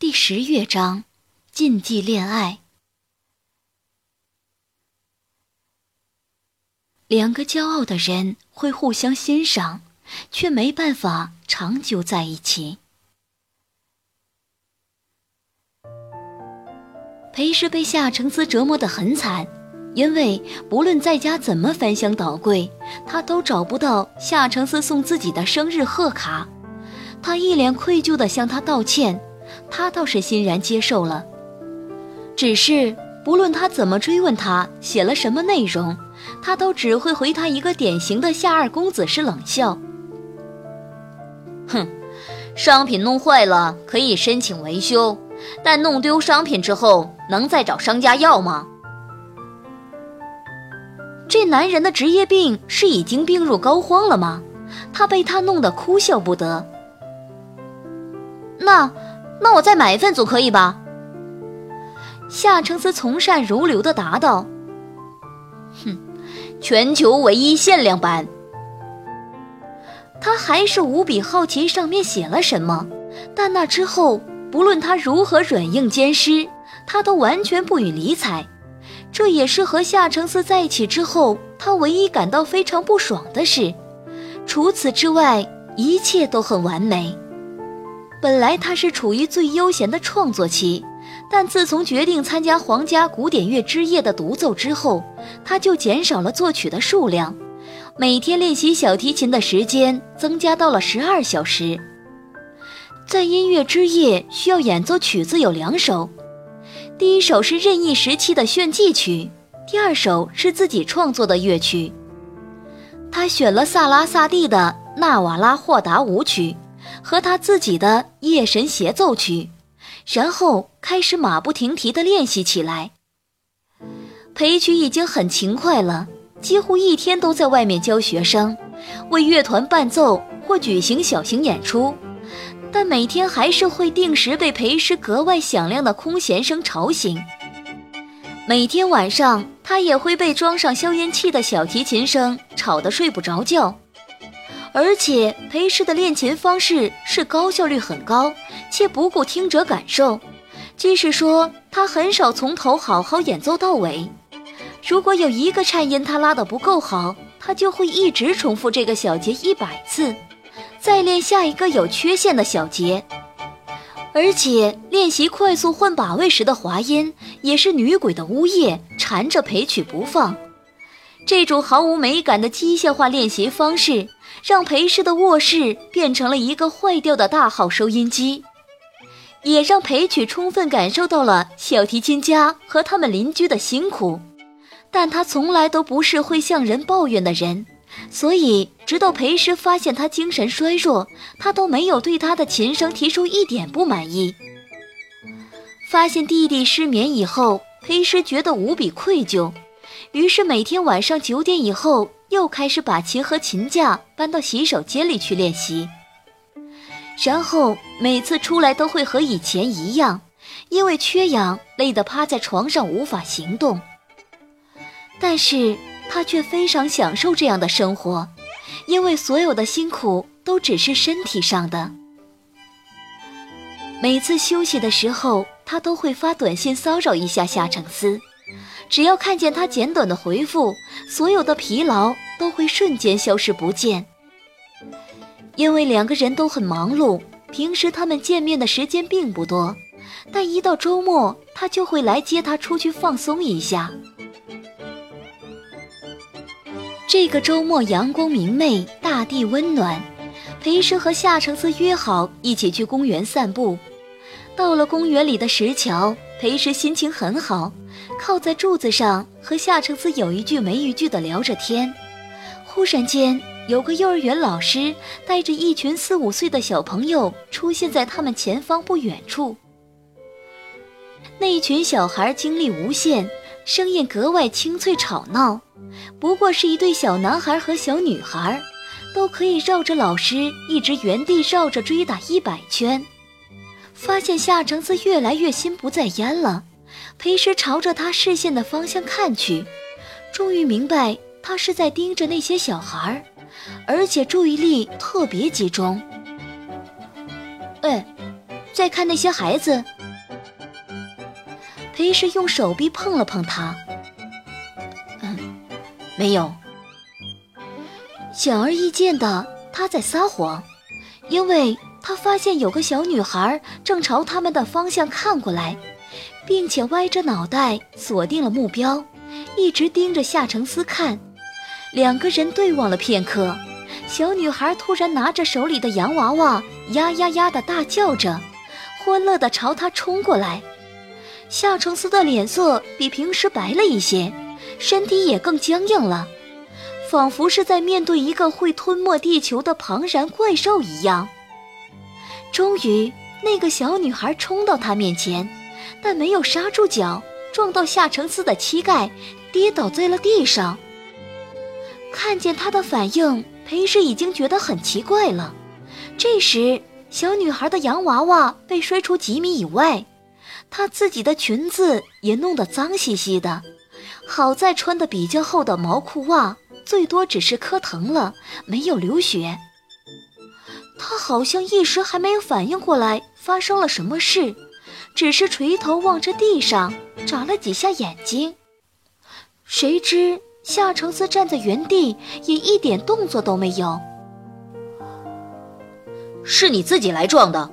第十乐章，禁忌恋爱。两个骄傲的人会互相欣赏，却没办法长久在一起。裴氏被夏承思折磨得很惨，因为不论在家怎么翻箱倒柜，他都找不到夏承思送自己的生日贺卡。他一脸愧疚地向他道歉。他倒是欣然接受了，只是不论他怎么追问他写了什么内容，他都只会回他一个典型的夏二公子式冷笑。哼，商品弄坏了可以申请维修，但弄丢商品之后能再找商家要吗？这男人的职业病是已经病入膏肓了吗？他被他弄得哭笑不得。那。那我再买一份总可以吧？夏承思从善如流的答道：“哼，全球唯一限量版。”他还是无比好奇上面写了什么，但那之后，不论他如何软硬兼施，他都完全不予理睬。这也是和夏承思在一起之后，他唯一感到非常不爽的事。除此之外，一切都很完美。本来他是处于最悠闲的创作期，但自从决定参加皇家古典乐之夜的独奏之后，他就减少了作曲的数量，每天练习小提琴的时间增加到了十二小时。在音乐之夜需要演奏曲子有两首，第一首是任意时期的炫技曲，第二首是自己创作的乐曲。他选了萨拉萨蒂的《纳瓦拉霍达舞曲》。和他自己的夜神协奏曲，然后开始马不停蹄地练习起来。裴曲已经很勤快了，几乎一天都在外面教学生，为乐团伴奏或举行小型演出，但每天还是会定时被裴师格外响亮的空弦声吵醒。每天晚上，他也会被装上消音器的小提琴声吵得睡不着觉。而且裴氏的练琴方式是高效率很高，且不顾听者感受。即使说他很少从头好好演奏到尾，如果有一个颤音他拉得不够好，他就会一直重复这个小节一百次，再练下一个有缺陷的小节。而且练习快速换把位时的滑音，也是女鬼的呜咽缠着裴曲不放。这种毫无美感的机械化练习方式。让裴氏的卧室变成了一个坏掉的大号收音机，也让裴曲充分感受到了小提琴家和他们邻居的辛苦。但他从来都不是会向人抱怨的人，所以直到裴氏发现他精神衰弱，他都没有对他的琴声提出一点不满意。发现弟弟失眠以后，裴师觉得无比愧疚，于是每天晚上九点以后。又开始把琴和琴架搬到洗手间里去练习，然后每次出来都会和以前一样，因为缺氧累得趴在床上无法行动。但是他却非常享受这样的生活，因为所有的辛苦都只是身体上的。每次休息的时候，他都会发短信骚扰一下夏承思。只要看见他简短的回复，所有的疲劳都会瞬间消失不见。因为两个人都很忙碌，平时他们见面的时间并不多，但一到周末，他就会来接他出去放松一下。这个周末阳光明媚，大地温暖，裴师和夏承思约好一起去公园散步。到了公园里的石桥，裴师心情很好。靠在柱子上，和夏承思有一句没一句的聊着天。忽然间，有个幼儿园老师带着一群四五岁的小朋友出现在他们前方不远处。那一群小孩精力无限，声音格外清脆吵闹。不过是一对小男孩和小女孩，都可以绕着老师一直原地绕着追打一百圈。发现夏承思越来越心不在焉了。裴师朝着他视线的方向看去，终于明白他是在盯着那些小孩，而且注意力特别集中。哎，在看那些孩子。裴氏用手臂碰了碰他，嗯，没有。显而易见的，他在撒谎，因为他发现有个小女孩正朝他们的方向看过来，并且歪着脑袋锁定了目标，一直盯着夏承思看。两个人对望了片刻，小女孩突然拿着手里的洋娃娃，呀呀呀的大叫着，欢乐的朝他冲过来。夏承思的脸色比平时白了一些，身体也更僵硬了。仿佛是在面对一个会吞没地球的庞然怪兽一样。终于，那个小女孩冲到他面前，但没有刹住脚，撞到夏承思的膝盖，跌倒在了地上。看见他的反应，裴氏已经觉得很奇怪了。这时，小女孩的洋娃娃被摔出几米以外，她自己的裙子也弄得脏兮兮的，好在穿的比较厚的毛裤袜。最多只是磕疼了，没有流血。她好像一时还没有反应过来发生了什么事，只是垂头望着地上，眨了几下眼睛。谁知夏承思站在原地，也一点动作都没有。是你自己来撞的。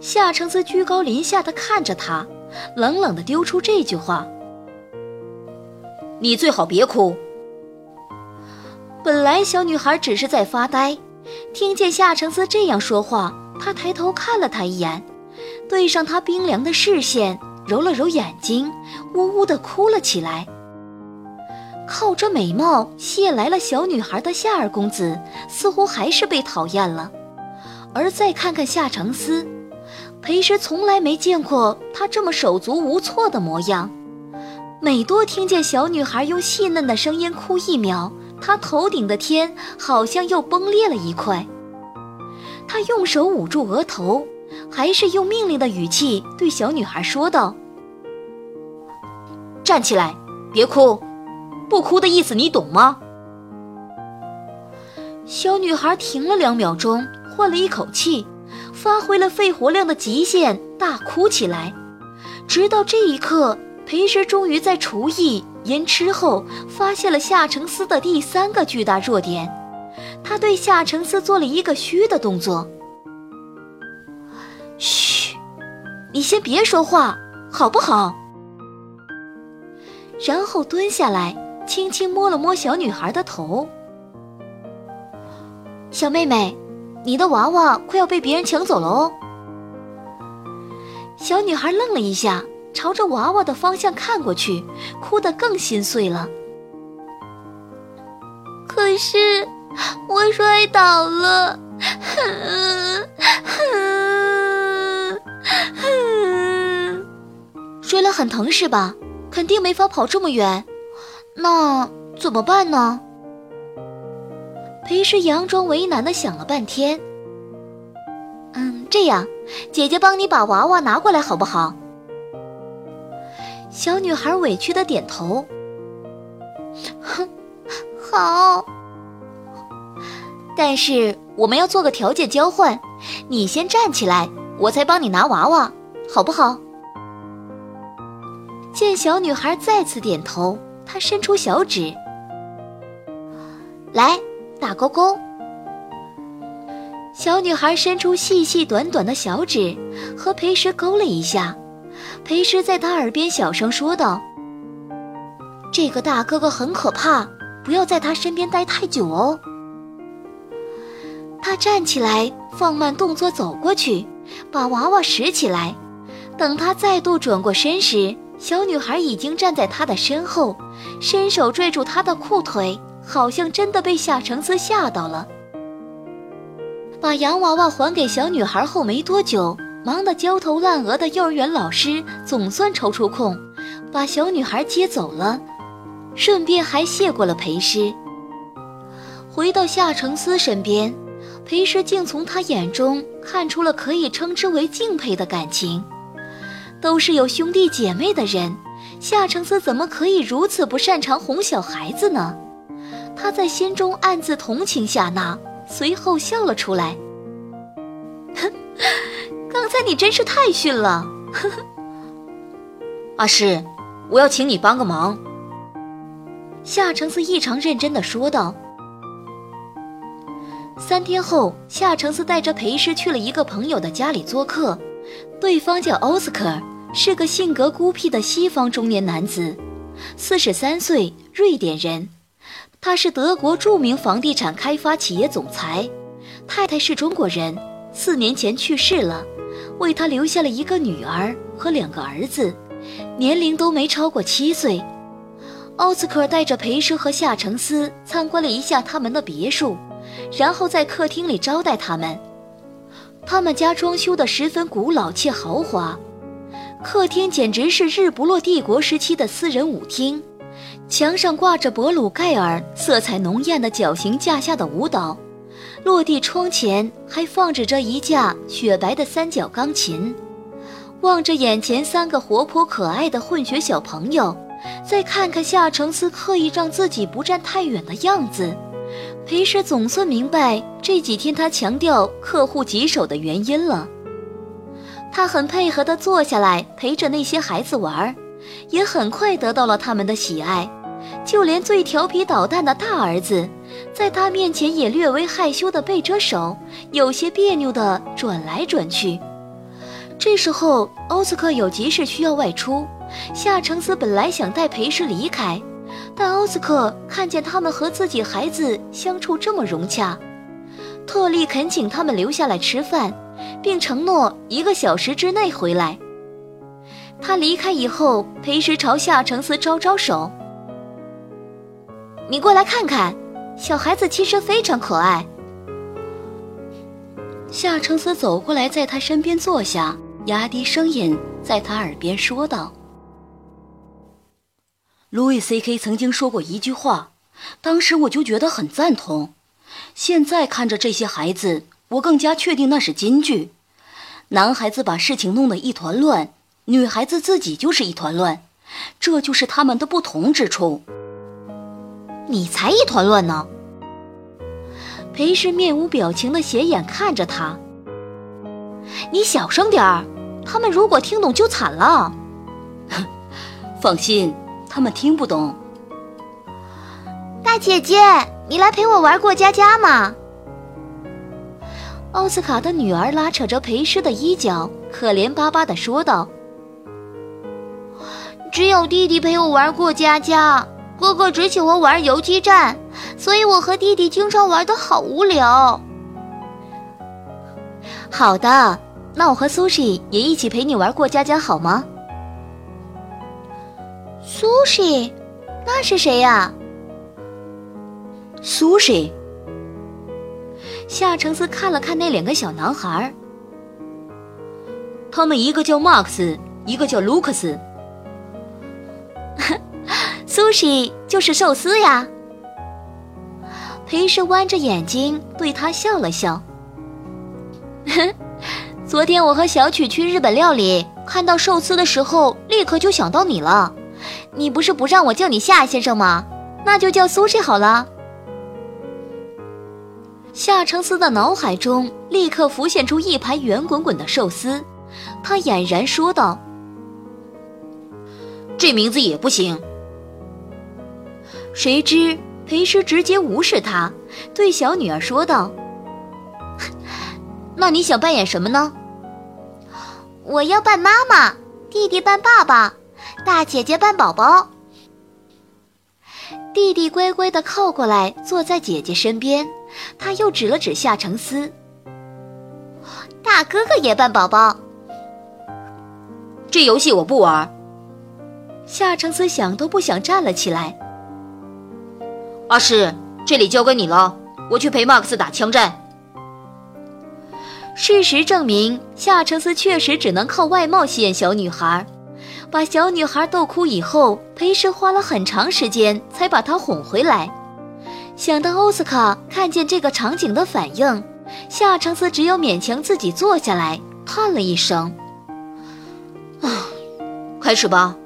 夏承思居高临下的看着他，冷冷的丢出这句话。你最好别哭。本来小女孩只是在发呆，听见夏承思这样说话，她抬头看了他一眼，对上他冰凉的视线，揉了揉眼睛，呜呜的哭了起来。靠着美貌谢来了小女孩的夏二公子，似乎还是被讨厌了。而再看看夏承思，裴时从来没见过他这么手足无措的模样。每多听见小女孩用细嫩的声音哭一秒，他头顶的天好像又崩裂了一块。他用手捂住额头，还是用命令的语气对小女孩说道：“站起来，别哭，不哭的意思你懂吗？”小女孩停了两秒钟，换了一口气，发挥了肺活量的极限，大哭起来。直到这一刻。裴师终于在厨艺言吃后，发现了夏承思的第三个巨大弱点。他对夏承思做了一个嘘的动作：“嘘，你先别说话，好不好？”然后蹲下来，轻轻摸了摸小女孩的头：“小妹妹，你的娃娃快要被别人抢走了哦。”小女孩愣了一下。朝着娃娃的方向看过去，哭得更心碎了。可是我摔倒了，摔了很疼是吧？肯定没法跑这么远，那怎么办呢？裴时佯装为难的想了半天。嗯，这样，姐姐帮你把娃娃拿过来好不好？小女孩委屈的点头。哼，好。但是我们要做个条件交换，你先站起来，我才帮你拿娃娃，好不好？见小女孩再次点头，她伸出小指，来打勾勾。小女孩伸出细细短短的小指，和裴时勾了一下。裴师在他耳边小声说道：“这个大哥哥很可怕，不要在他身边待太久哦。”他站起来，放慢动作走过去，把娃娃拾起来。等他再度转过身时，小女孩已经站在他的身后，伸手拽住他的裤腿，好像真的被夏承思吓到了。把洋娃娃还给小女孩后没多久。忙得焦头烂额的幼儿园老师总算抽出空，把小女孩接走了，顺便还谢过了裴师。回到夏承思身边，裴时竟从他眼中看出了可以称之为敬佩的感情。都是有兄弟姐妹的人，夏承思怎么可以如此不擅长哄小孩子呢？他在心中暗自同情夏娜，随后笑了出来，哼。刚才你真是太逊了。阿诗，我要请你帮个忙。夏承思异常认真的说道。三天后，夏承思带着裴师去了一个朋友的家里做客，对方叫奥斯卡，是个性格孤僻的西方中年男子，四十三岁，瑞典人。他是德国著名房地产开发企业总裁，太太是中国人，四年前去世了，为他留下了一个女儿和两个儿子，年龄都没超过七岁。奥斯克带着裴师和夏承思参观了一下他们的别墅，然后在客厅里招待他们。他们家装修的十分古老且豪华，客厅简直是日不落帝国时期的私人舞厅。墙上挂着博鲁盖尔色彩浓艳的绞刑架下的舞蹈，落地窗前还放置着一架雪白的三角钢琴。望着眼前三个活泼可爱的混血小朋友，再看看夏承思刻意让自己不站太远的样子，裴氏总算明白这几天他强调客户棘手的原因了。他很配合地坐下来陪着那些孩子玩。也很快得到了他们的喜爱，就连最调皮捣蛋的大儿子，在他面前也略微害羞的背着手，有些别扭的转来转去。这时候，奥斯克有急事需要外出，夏承思本来想带裴氏离开，但奥斯克看见他们和自己孩子相处这么融洽，特地恳请他们留下来吃饭，并承诺一个小时之内回来。他离开以后，裴时朝夏承思招招手：“你过来看看，小孩子其实非常可爱。”夏承思走过来，在他身边坐下，压低声音在他耳边说道：“路易 C.K. 曾经说过一句话，当时我就觉得很赞同。现在看着这些孩子，我更加确定那是金句。男孩子把事情弄得一团乱。”女孩子自己就是一团乱，这就是他们的不同之处。你才一团乱呢！裴氏面无表情的斜眼看着他。你小声点儿，他们如果听懂就惨了。放心，他们听不懂。大姐姐，你来陪我玩过家家吗？奥斯卡的女儿拉扯着裴氏的衣角，可怜巴巴的说道。只有弟弟陪我玩过家家，哥哥只喜欢玩游击战，所以我和弟弟经常玩的好无聊。好的，那我和苏西也一起陪你玩过家家好吗？苏西，那是谁呀？苏西。夏承思看了看那两个小男孩，他们一个叫 Max，，一个叫卢克斯。苏西就是寿司呀。裴氏弯着眼睛对他笑了笑。昨天我和小曲去日本料理，看到寿司的时候，立刻就想到你了。你不是不让我叫你夏先生吗？那就叫苏西好了。夏承思的脑海中立刻浮现出一排圆滚滚的寿司，他俨然说道：“这名字也不行。”谁知裴师直接无视他，对小女儿说道：“那你想扮演什么呢？”“我要扮妈妈，弟弟扮爸爸，大姐姐扮宝宝。”弟弟乖乖的靠过来，坐在姐姐身边。他又指了指夏承思：“大哥哥也扮宝宝。”这游戏我不玩。夏承思想都不想站了起来。阿诗，这里交给你了，我去陪马克思打枪战。事实证明，夏承思确实只能靠外貌吸引小女孩，把小女孩逗哭以后，裴氏花了很长时间才把她哄回来。想到奥斯卡看见这个场景的反应，夏承思只有勉强自己坐下来，叹了一声：“啊，开始吧，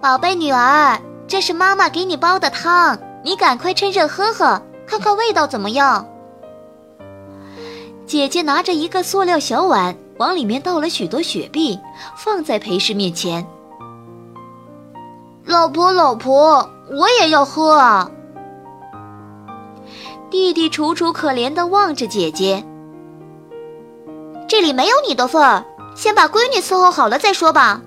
宝贝女儿。”这是妈妈给你煲的汤，你赶快趁热喝喝，看看味道怎么样。姐姐拿着一个塑料小碗，往里面倒了许多雪碧，放在裴氏面前。老婆，老婆，我也要喝啊！弟弟楚楚可怜地望着姐姐。这里没有你的份儿，先把闺女伺候好了再说吧。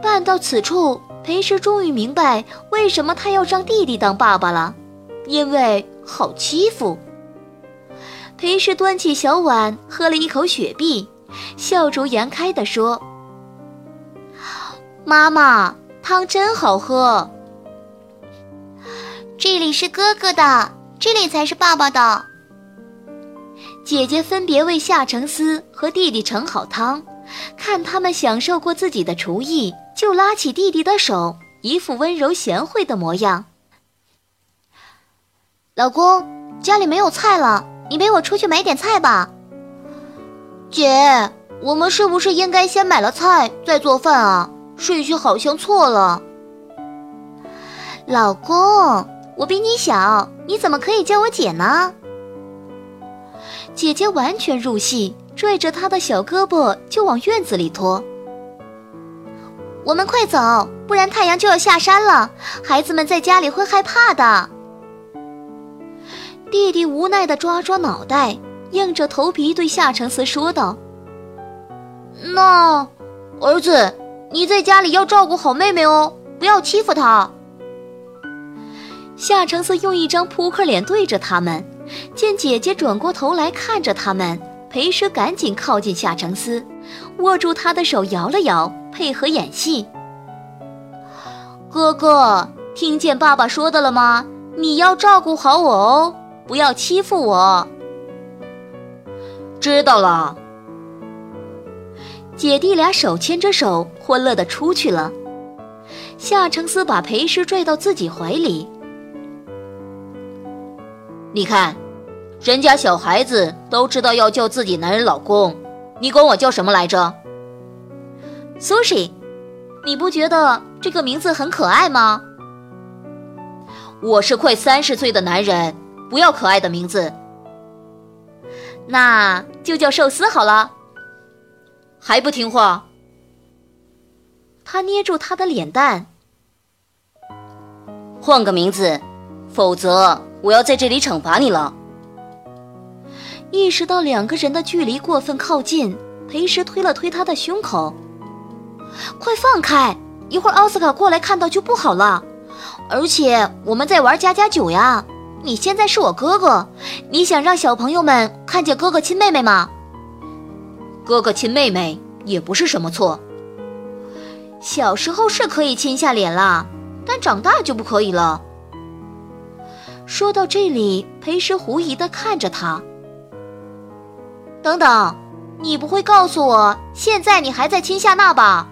办到此处，裴氏终于明白为什么他要让弟弟当爸爸了，因为好欺负。裴氏端起小碗，喝了一口雪碧，笑逐颜开地说：“妈妈，汤真好喝。这里是哥哥的，这里才是爸爸的。”姐姐分别为夏承思和弟弟盛好汤，看他们享受过自己的厨艺，就拉起弟弟的手，一副温柔贤惠的模样。老公，家里没有菜了。你陪我出去买点菜吧，姐，我们是不是应该先买了菜再做饭啊？顺序好像错了。老公，我比你小，你怎么可以叫我姐呢？姐姐完全入戏，拽着他的小胳膊就往院子里拖。我们快走，不然太阳就要下山了，孩子们在家里会害怕的。弟弟无奈地抓抓脑袋，硬着头皮对夏承思说道：“那，儿子，你在家里要照顾好妹妹哦，不要欺负她。”夏承思用一张扑克脸对着他们，见姐姐转过头来看着他们，裴师赶紧靠近夏承思，握住他的手摇了摇，配合演戏。哥哥，听见爸爸说的了吗？你要照顾好我哦。不要欺负我！知道了。姐弟俩手牵着手，欢乐的出去了。夏承思把裴师拽到自己怀里。你看，人家小孩子都知道要叫自己男人老公，你管我叫什么来着？苏西，你不觉得这个名字很可爱吗？我是快三十岁的男人。不要可爱的名字，那就叫寿司好了。还不听话？他捏住他的脸蛋。换个名字，否则我要在这里惩罚你了。意识到两个人的距离过分靠近，裴时推了推他的胸口：“快放开！一会儿奥斯卡过来看到就不好了。而且我们在玩家家酒呀。”你现在是我哥哥，你想让小朋友们看见哥哥亲妹妹吗？哥哥亲妹妹也不是什么错。小时候是可以亲下脸啦，但长大就不可以了。说到这里，裴时狐疑地看着他。等等，你不会告诉我现在你还在亲夏娜吧？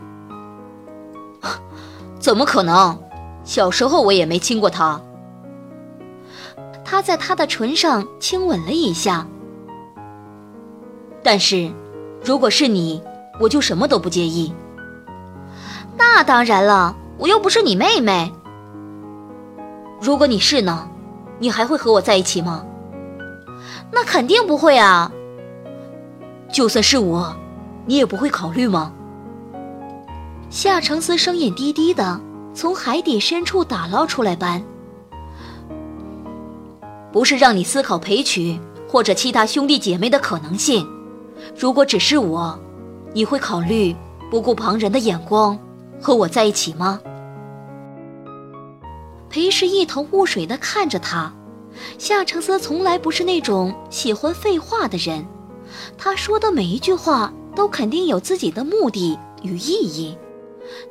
怎么可能？小时候我也没亲过她。他在她的唇上亲吻了一下，但是，如果是你，我就什么都不介意。那当然了，我又不是你妹妹。如果你是呢，你还会和我在一起吗？那肯定不会啊。就算是我，你也不会考虑吗？夏承思声音低低的，从海底深处打捞出来般。不是让你思考裴曲或者其他兄弟姐妹的可能性。如果只是我，你会考虑不顾旁人的眼光和我在一起吗？裴氏一头雾水地看着他。夏承泽从来不是那种喜欢废话的人，他说的每一句话都肯定有自己的目的与意义。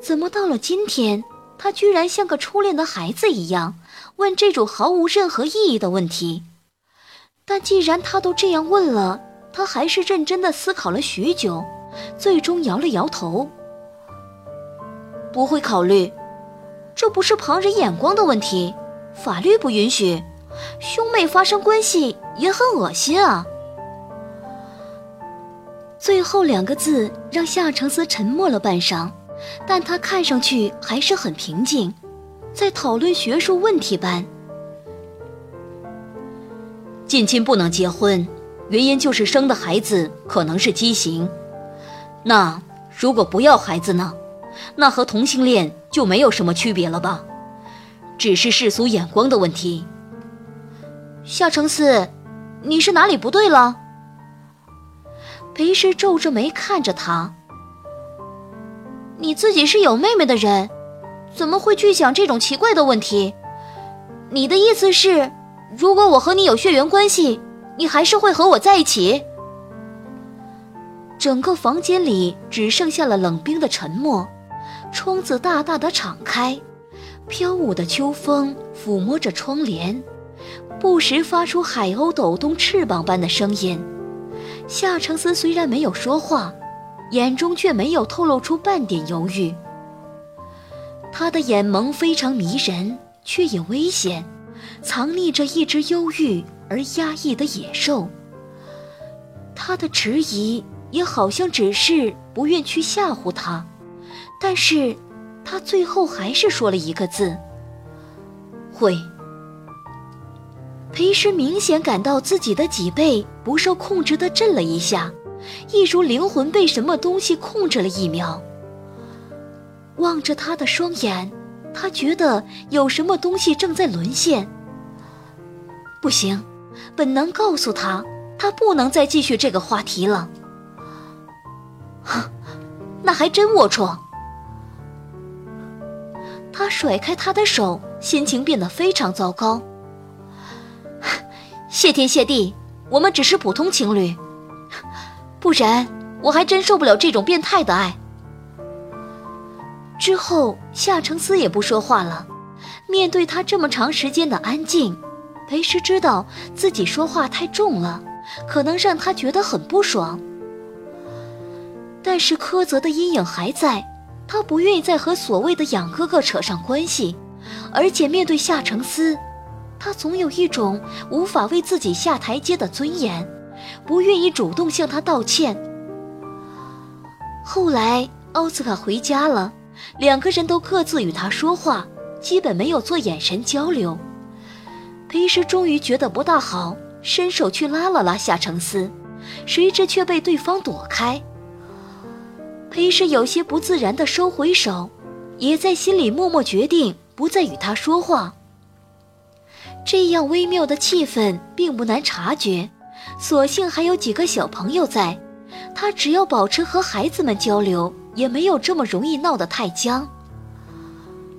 怎么到了今天，他居然像个初恋的孩子一样？问这种毫无任何意义的问题，但既然他都这样问了，他还是认真的思考了许久，最终摇了摇头，不会考虑，这不是旁人眼光的问题，法律不允许，兄妹发生关系也很恶心啊。最后两个字让夏承思沉默了半晌，但他看上去还是很平静。在讨论学术问题般，近亲不能结婚，原因就是生的孩子可能是畸形。那如果不要孩子呢？那和同性恋就没有什么区别了吧？只是世俗眼光的问题。夏承思，你是哪里不对了？裴氏皱着眉看着他。你自己是有妹妹的人，怎么会去想这种奇怪的问题？你的意思是，如果我和你有血缘关系，你还是会和我在一起？整个房间里只剩下了冷冰的沉默，窗子大大的敞开，飘舞的秋风抚摸着窗帘，不时发出海鸥抖动翅膀般的声音。夏承思虽然没有说话。眼中却没有透露出半点犹豫。他的眼眸非常迷人，却也危险，藏匿着一只忧郁而压抑的野兽。他的迟疑也好像只是不愿去吓唬他，但是，他最后还是说了一个字：“会。”裴师明显感到自己的脊背不受控制的震了一下。一如灵魂被什么东西控制了一秒。望着他的双眼，他觉得有什么东西正在沦陷。不行，本能告诉他，他不能再继续这个话题了。哼，那还真龌龊。他甩开他的手，心情变得非常糟糕。谢天谢地，我们只是普通情侣。不然，我还真受不了这种变态的爱。之后，夏承思也不说话了。面对他这么长时间的安静，裴时知道自己说话太重了，可能让他觉得很不爽。但是苛责的阴影还在，他不愿意再和所谓的养哥哥扯上关系。而且面对夏承思，他总有一种无法为自己下台阶的尊严。不愿意主动向他道歉。后来奥斯卡回家了，两个人都各自与他说话，基本没有做眼神交流。裴师终于觉得不大好，伸手去拉了拉夏承思，谁知却被对方躲开。裴师有些不自然地收回手，也在心里默默决定不再与他说话。这样微妙的气氛并不难察觉。所幸还有几个小朋友在，他只要保持和孩子们交流，也没有这么容易闹得太僵。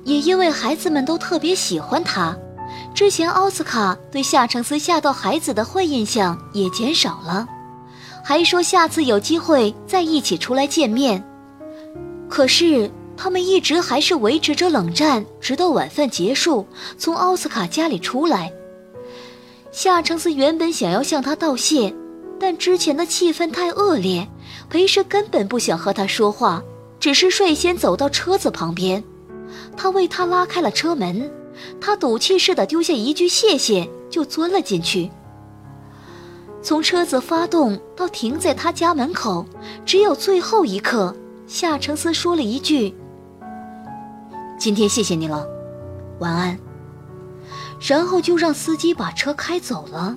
也因为孩子们都特别喜欢他，之前奥斯卡对夏承思吓到孩子的坏印象也减少了，还说下次有机会再一起出来见面。可是他们一直还是维持着冷战，直到晚饭结束，从奥斯卡家里出来。夏承思原本想要向他道谢，但之前的气氛太恶劣，裴氏根本不想和他说话，只是率先走到车子旁边。他为他拉开了车门，他赌气似的丢下一句谢谢，就钻了进去。从车子发动到停在他家门口，只有最后一刻，夏承思说了一句：“今天谢谢你了，晚安。”然后就让司机把车开走了。